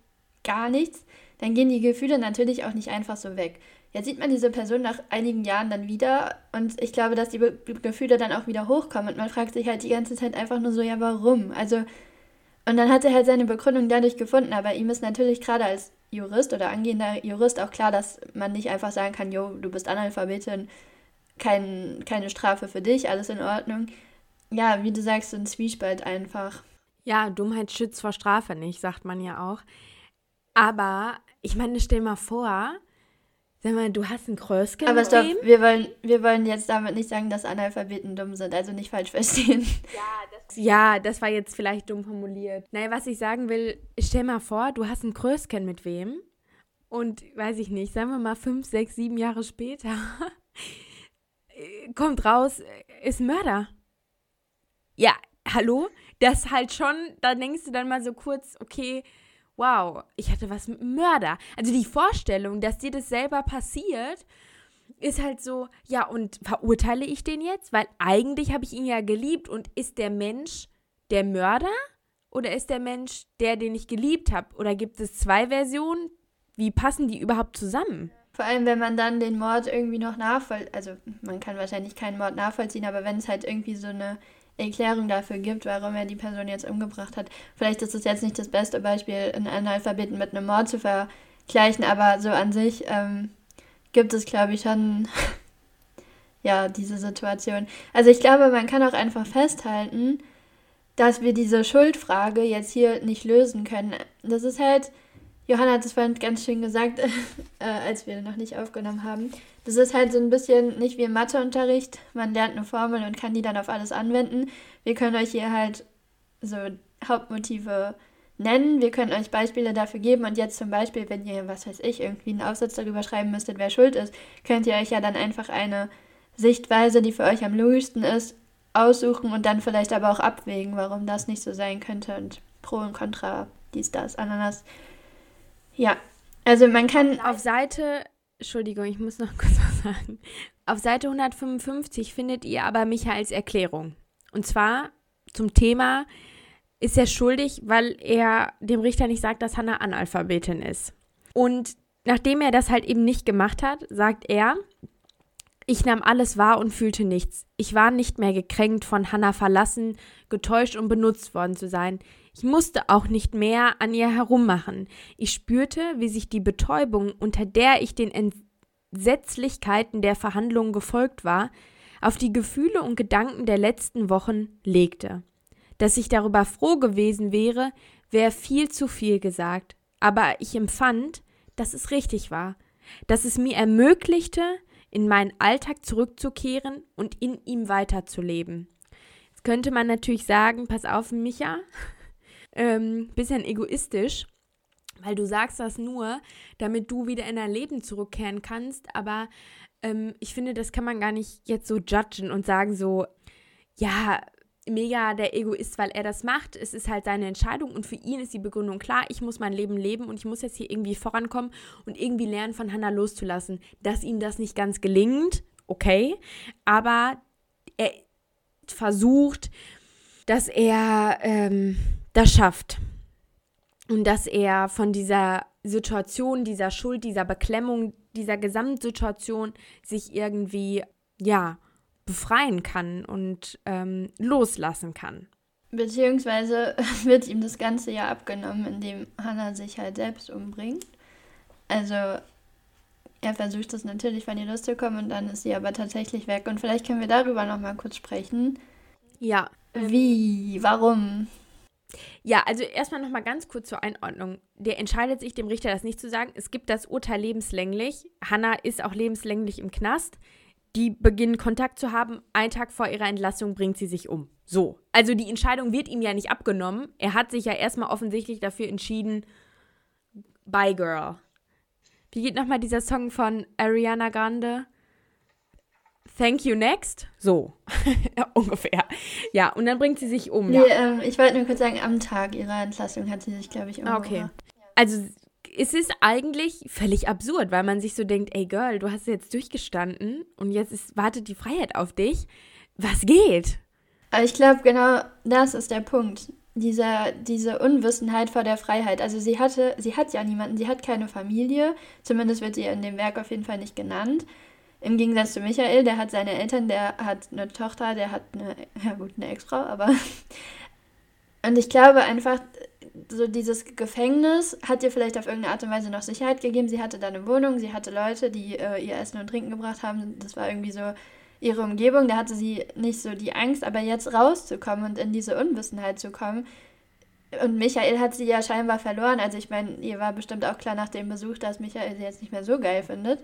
gar nichts, dann gehen die Gefühle natürlich auch nicht einfach so weg. Jetzt sieht man diese Person nach einigen Jahren dann wieder und ich glaube, dass die Be Gefühle dann auch wieder hochkommen und man fragt sich halt die ganze Zeit einfach nur so, ja, warum? Also, und dann hat er halt seine Begründung dadurch gefunden, aber ihm ist natürlich gerade als Jurist oder angehender Jurist auch klar, dass man nicht einfach sagen kann, jo, du bist Analphabetin, kein, keine Strafe für dich, alles in Ordnung. Ja, wie du sagst, so ein Zwiespalt einfach. Ja, Dummheit schützt vor Strafe nicht, sagt man ja auch. Aber ich meine, stell mal vor, Sag mal, du hast ein Krösken Aber stopp, wir wollen, wir wollen jetzt damit nicht sagen, dass Analphabeten dumm sind, also nicht falsch verstehen. Ja das, ja, das war jetzt vielleicht dumm formuliert. Naja, was ich sagen will, stell mal vor, du hast ein Krösken mit wem und, weiß ich nicht, sagen wir mal fünf, sechs, sieben Jahre später, kommt raus, ist Mörder. Ja, hallo? Das halt schon, da denkst du dann mal so kurz, okay, wow, ich hatte was mit Mörder. Also die Vorstellung, dass dir das selber passiert, ist halt so, ja, und verurteile ich den jetzt? Weil eigentlich habe ich ihn ja geliebt und ist der Mensch der Mörder oder ist der Mensch der, den ich geliebt habe? Oder gibt es zwei Versionen? Wie passen die überhaupt zusammen? Vor allem, wenn man dann den Mord irgendwie noch nachvollzieht, also man kann wahrscheinlich keinen Mord nachvollziehen, aber wenn es halt irgendwie so eine Erklärung dafür gibt, warum er die Person jetzt umgebracht hat. Vielleicht ist es jetzt nicht das beste Beispiel, einen Analphabeten mit einem Mord zu vergleichen, aber so an sich ähm, gibt es, glaube ich, schon ja, diese Situation. Also ich glaube, man kann auch einfach festhalten, dass wir diese Schuldfrage jetzt hier nicht lösen können. Das ist halt, Johanna hat es vorhin ganz schön gesagt, äh, als wir noch nicht aufgenommen haben. Das ist halt so ein bisschen nicht wie im Matheunterricht. Man lernt eine Formel und kann die dann auf alles anwenden. Wir können euch hier halt so Hauptmotive nennen. Wir können euch Beispiele dafür geben. Und jetzt zum Beispiel, wenn ihr, was weiß ich, irgendwie einen Aufsatz darüber schreiben müsstet, wer schuld ist, könnt ihr euch ja dann einfach eine Sichtweise, die für euch am logischsten ist, aussuchen und dann vielleicht aber auch abwägen, warum das nicht so sein könnte und Pro und Contra, dies, das, Ananas. Ja, also man kann. Auf Seite Entschuldigung, ich muss noch kurz was sagen. Auf Seite 155 findet ihr aber Michaels Erklärung. Und zwar zum Thema, ist er schuldig, weil er dem Richter nicht sagt, dass Hannah Analphabetin ist. Und nachdem er das halt eben nicht gemacht hat, sagt er, ich nahm alles wahr und fühlte nichts. Ich war nicht mehr gekränkt, von Hannah verlassen, getäuscht und benutzt worden zu sein. Ich musste auch nicht mehr an ihr herummachen. Ich spürte, wie sich die Betäubung, unter der ich den Ent Gesetzlichkeiten der Verhandlungen gefolgt war, auf die Gefühle und Gedanken der letzten Wochen legte. Dass ich darüber froh gewesen wäre, wäre viel zu viel gesagt, aber ich empfand, dass es richtig war, dass es mir ermöglichte, in meinen Alltag zurückzukehren und in ihm weiterzuleben. Jetzt könnte man natürlich sagen, pass auf, Micha, ähm, bisschen egoistisch, weil du sagst das nur, damit du wieder in dein Leben zurückkehren kannst, aber ähm, ich finde, das kann man gar nicht jetzt so judgen und sagen so, ja, mega der Egoist, weil er das macht. Es ist halt seine Entscheidung und für ihn ist die Begründung klar, ich muss mein Leben leben und ich muss jetzt hier irgendwie vorankommen und irgendwie lernen, von Hannah loszulassen. Dass ihm das nicht ganz gelingt, okay, aber er versucht, dass er ähm, das schafft und dass er von dieser Situation, dieser Schuld, dieser Beklemmung, dieser Gesamtsituation sich irgendwie, ja, befreien kann und ähm, loslassen kann. Beziehungsweise wird ihm das Ganze ja abgenommen, indem Hannah sich halt selbst umbringt. Also er versucht es natürlich von ihr loszukommen und dann ist sie aber tatsächlich weg. Und vielleicht können wir darüber nochmal kurz sprechen. Ja. Wie? Warum? Ja, also erstmal nochmal ganz kurz zur Einordnung. Der entscheidet sich, dem Richter das nicht zu sagen. Es gibt das Urteil lebenslänglich. Hannah ist auch lebenslänglich im Knast die beginnen Kontakt zu haben. Ein Tag vor ihrer Entlassung bringt sie sich um. So. Also die Entscheidung wird ihm ja nicht abgenommen. Er hat sich ja erstmal offensichtlich dafür entschieden, Bye Girl. Wie geht nochmal dieser Song von Ariana Grande? Thank you next? So, ungefähr. Ja, und dann bringt sie sich um. Nee, ja. ähm, ich wollte nur kurz sagen, am Tag ihrer Entlassung hat sie sich, glaube ich, umgebracht. Okay. Also es ist eigentlich völlig absurd, weil man sich so denkt, ey Girl, du hast jetzt durchgestanden und jetzt ist, wartet die Freiheit auf dich. Was geht? Aber ich glaube, genau das ist der Punkt. Diese, diese Unwissenheit vor der Freiheit. Also sie hatte, sie hat ja niemanden, sie hat keine Familie. Zumindest wird sie in dem Werk auf jeden Fall nicht genannt. Im Gegensatz zu Michael, der hat seine Eltern, der hat eine Tochter, der hat eine, ja gut, eine Ex-Frau, aber. Und ich glaube einfach, so dieses Gefängnis hat ihr vielleicht auf irgendeine Art und Weise noch Sicherheit gegeben. Sie hatte da eine Wohnung, sie hatte Leute, die äh, ihr Essen und Trinken gebracht haben. Das war irgendwie so ihre Umgebung. Da hatte sie nicht so die Angst, aber jetzt rauszukommen und in diese Unwissenheit zu kommen. Und Michael hat sie ja scheinbar verloren. Also ich meine, ihr war bestimmt auch klar nach dem Besuch, dass Michael sie jetzt nicht mehr so geil findet.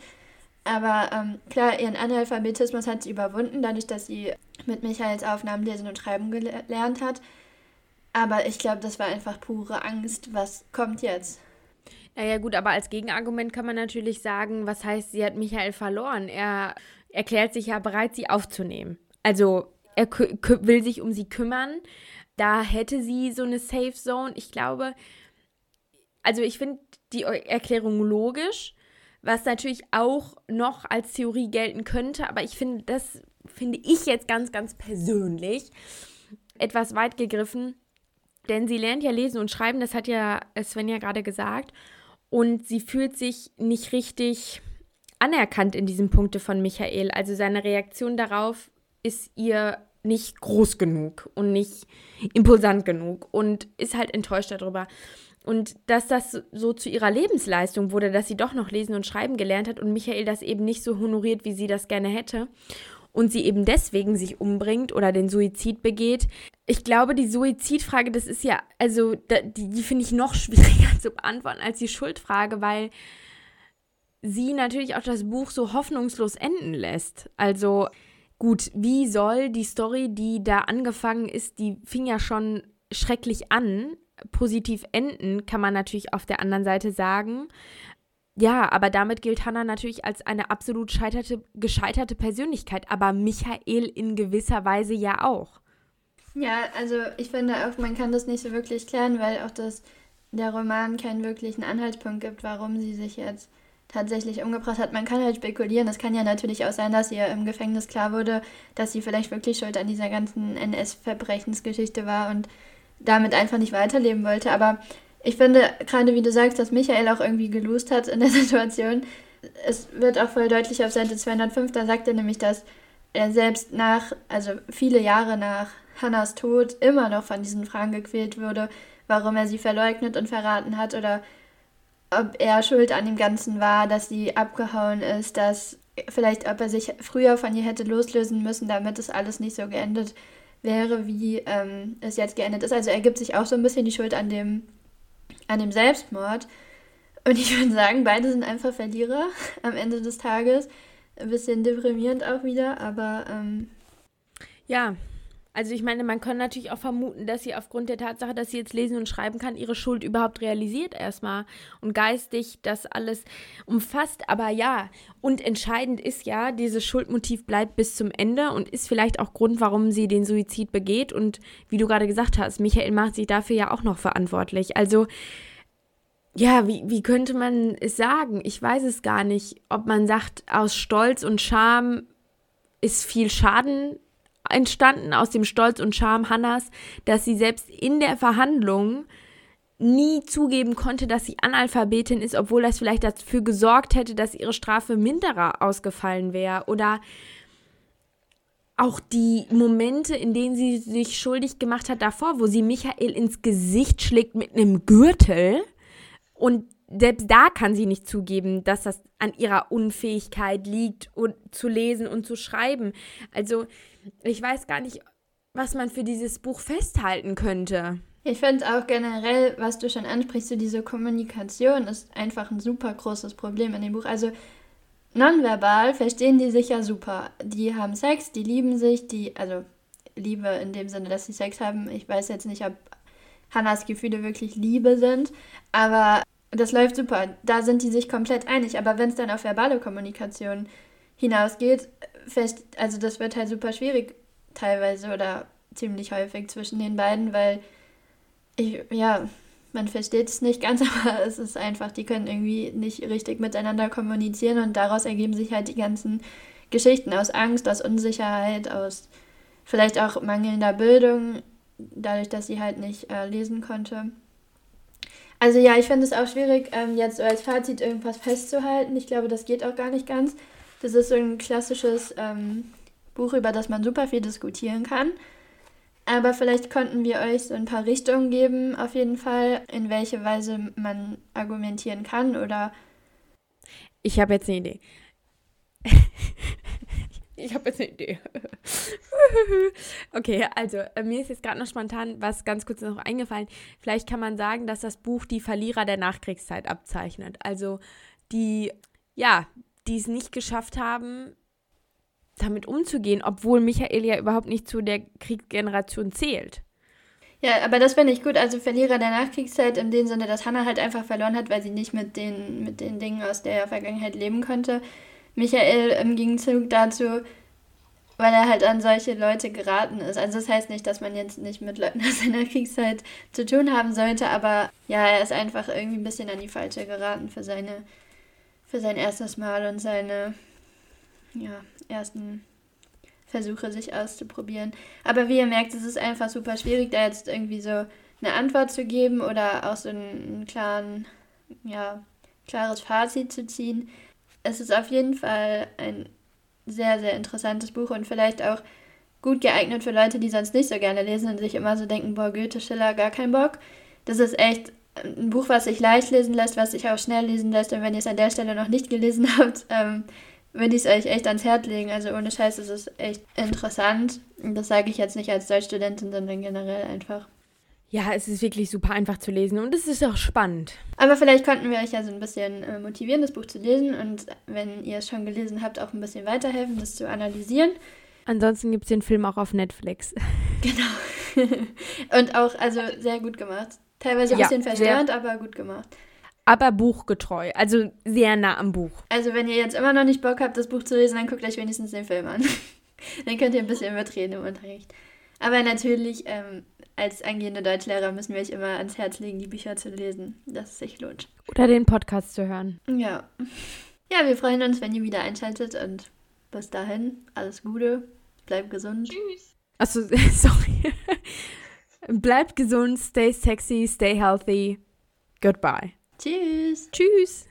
Aber ähm, klar, ihren Analphabetismus hat sie überwunden, dadurch, dass sie mit Michaels Aufnahmen lesen und schreiben gelernt hat. Aber ich glaube, das war einfach pure Angst. Was kommt jetzt? Naja, gut, aber als Gegenargument kann man natürlich sagen, was heißt, sie hat Michael verloren? Er erklärt sich ja bereit, sie aufzunehmen. Also, er will sich um sie kümmern. Da hätte sie so eine Safe Zone. Ich glaube, also ich finde die Erklärung logisch, was natürlich auch noch als Theorie gelten könnte, aber ich finde, das finde ich jetzt ganz, ganz persönlich etwas weit gegriffen denn sie lernt ja lesen und schreiben, das hat ja Sven ja gerade gesagt. Und sie fühlt sich nicht richtig anerkannt in diesen Punkte von Michael. Also seine Reaktion darauf ist ihr nicht groß genug und nicht impulsant genug und ist halt enttäuscht darüber. Und dass das so zu ihrer Lebensleistung wurde, dass sie doch noch lesen und schreiben gelernt hat und Michael das eben nicht so honoriert, wie sie das gerne hätte und sie eben deswegen sich umbringt oder den Suizid begeht. Ich glaube, die Suizidfrage, das ist ja, also die, die finde ich noch schwieriger zu beantworten als die Schuldfrage, weil sie natürlich auch das Buch so hoffnungslos enden lässt. Also gut, wie soll die Story, die da angefangen ist, die fing ja schon schrecklich an, positiv enden, kann man natürlich auf der anderen Seite sagen. Ja, aber damit gilt Hannah natürlich als eine absolut scheiterte, gescheiterte Persönlichkeit, aber Michael in gewisser Weise ja auch. Ja, also ich finde auch, man kann das nicht so wirklich klären, weil auch das, der Roman keinen wirklichen Anhaltspunkt gibt, warum sie sich jetzt tatsächlich umgebracht hat. Man kann halt spekulieren. Es kann ja natürlich auch sein, dass ihr im Gefängnis klar wurde, dass sie vielleicht wirklich schuld an dieser ganzen NS-Verbrechensgeschichte war und damit einfach nicht weiterleben wollte. Aber ich finde, gerade wie du sagst, dass Michael auch irgendwie gelost hat in der Situation. Es wird auch voll deutlich auf Seite 205, da sagt er nämlich, dass er selbst nach, also viele Jahre nach Hannas Tod, immer noch von diesen Fragen gequält wurde, warum er sie verleugnet und verraten hat oder ob er schuld an dem Ganzen war, dass sie abgehauen ist, dass vielleicht, ob er sich früher von ihr hätte loslösen müssen, damit es alles nicht so geendet wäre, wie ähm, es jetzt geendet ist. Also er gibt sich auch so ein bisschen die Schuld an dem, an dem Selbstmord. Und ich würde sagen, beide sind einfach Verlierer am Ende des Tages. Ein bisschen deprimierend auch wieder, aber. Ähm ja, also ich meine, man kann natürlich auch vermuten, dass sie aufgrund der Tatsache, dass sie jetzt lesen und schreiben kann, ihre Schuld überhaupt realisiert erstmal und geistig das alles umfasst. Aber ja, und entscheidend ist ja, dieses Schuldmotiv bleibt bis zum Ende und ist vielleicht auch Grund, warum sie den Suizid begeht. Und wie du gerade gesagt hast, Michael macht sich dafür ja auch noch verantwortlich. Also ja, wie, wie könnte man es sagen? Ich weiß es gar nicht, ob man sagt, aus Stolz und Scham ist viel Schaden entstanden aus dem Stolz und Charme Hannas, dass sie selbst in der Verhandlung nie zugeben konnte, dass sie Analphabetin ist, obwohl das vielleicht dafür gesorgt hätte, dass ihre Strafe minderer ausgefallen wäre. Oder auch die Momente, in denen sie sich schuldig gemacht hat davor, wo sie Michael ins Gesicht schlägt mit einem Gürtel. Und selbst da kann sie nicht zugeben, dass das an ihrer Unfähigkeit liegt, und zu lesen und zu schreiben. Also ich weiß gar nicht, was man für dieses Buch festhalten könnte. Ich finde auch generell, was du schon ansprichst, so diese Kommunikation ist einfach ein super großes Problem in dem Buch. Also nonverbal verstehen die sich ja super. Die haben Sex, die lieben sich, die, also Liebe in dem Sinne, dass sie Sex haben. Ich weiß jetzt nicht, ob Hannas Gefühle wirklich Liebe sind, aber das läuft super. Da sind die sich komplett einig. Aber wenn es dann auf verbale Kommunikation hinausgeht, fest, also das wird halt super schwierig teilweise oder ziemlich häufig zwischen den beiden, weil ich, ja, man versteht es nicht ganz, aber es ist einfach, die können irgendwie nicht richtig miteinander kommunizieren und daraus ergeben sich halt die ganzen Geschichten aus Angst, aus Unsicherheit, aus vielleicht auch mangelnder Bildung, dadurch, dass sie halt nicht äh, lesen konnte. Also ja, ich finde es auch schwierig, ähm, jetzt so als Fazit irgendwas festzuhalten. Ich glaube, das geht auch gar nicht ganz. Das ist so ein klassisches ähm, Buch, über das man super viel diskutieren kann. Aber vielleicht konnten wir euch so ein paar Richtungen geben, auf jeden Fall, in welche Weise man argumentieren kann oder. Ich habe jetzt eine Idee. ich habe jetzt eine Idee. okay, also äh, mir ist jetzt gerade noch spontan was ganz kurz noch eingefallen. Vielleicht kann man sagen, dass das Buch die Verlierer der Nachkriegszeit abzeichnet. Also die, ja, die es nicht geschafft haben, damit umzugehen, obwohl Michael ja überhaupt nicht zu der Kriegsgeneration zählt. Ja, aber das finde ich gut. Also Verlierer der Nachkriegszeit in dem Sinne, dass Hannah halt einfach verloren hat, weil sie nicht mit den, mit den Dingen aus der Vergangenheit leben konnte. Michael im Gegenzug dazu, weil er halt an solche Leute geraten ist. Also das heißt nicht, dass man jetzt nicht mit Leuten aus seiner Kriegszeit zu tun haben sollte, aber ja, er ist einfach irgendwie ein bisschen an die Falsche geraten für seine für sein erstes Mal und seine ja, ersten Versuche, sich auszuprobieren. Aber wie ihr merkt, es ist einfach super schwierig, da jetzt irgendwie so eine Antwort zu geben oder auch so einen, klaren, ja, klares Fazit zu ziehen. Es ist auf jeden Fall ein sehr, sehr interessantes Buch und vielleicht auch gut geeignet für Leute, die sonst nicht so gerne lesen und sich immer so denken, boah, Goethe, Schiller, gar kein Bock. Das ist echt ein Buch, was sich leicht lesen lässt, was sich auch schnell lesen lässt. Und wenn ihr es an der Stelle noch nicht gelesen habt, ähm, würde ich es euch echt ans Herz legen. Also ohne Scheiß ist es echt interessant. Und das sage ich jetzt nicht als Deutschstudentin, sondern generell einfach. Ja, es ist wirklich super einfach zu lesen und es ist auch spannend. Aber vielleicht konnten wir euch ja so ein bisschen äh, motivieren, das Buch zu lesen und wenn ihr es schon gelesen habt, auch ein bisschen weiterhelfen, das zu analysieren. Ansonsten gibt es den Film auch auf Netflix. Genau. und auch, also sehr gut gemacht. Teilweise ein ja, bisschen verstörend, aber gut gemacht. Aber buchgetreu, also sehr nah am Buch. Also wenn ihr jetzt immer noch nicht Bock habt, das Buch zu lesen, dann guckt euch wenigstens den Film an. dann könnt ihr ein bisschen mitreden im Unterricht. Aber natürlich, ähm, als angehende Deutschlehrer müssen wir euch immer ans Herz legen, die Bücher zu lesen, dass es sich lohnt. Oder den Podcast zu hören. Ja. Ja, wir freuen uns, wenn ihr wieder einschaltet und bis dahin, alles Gute, bleibt gesund. Tschüss. Achso, sorry. Bleibt gesund, stay sexy, stay healthy. Goodbye. Tschüss. Tschüss.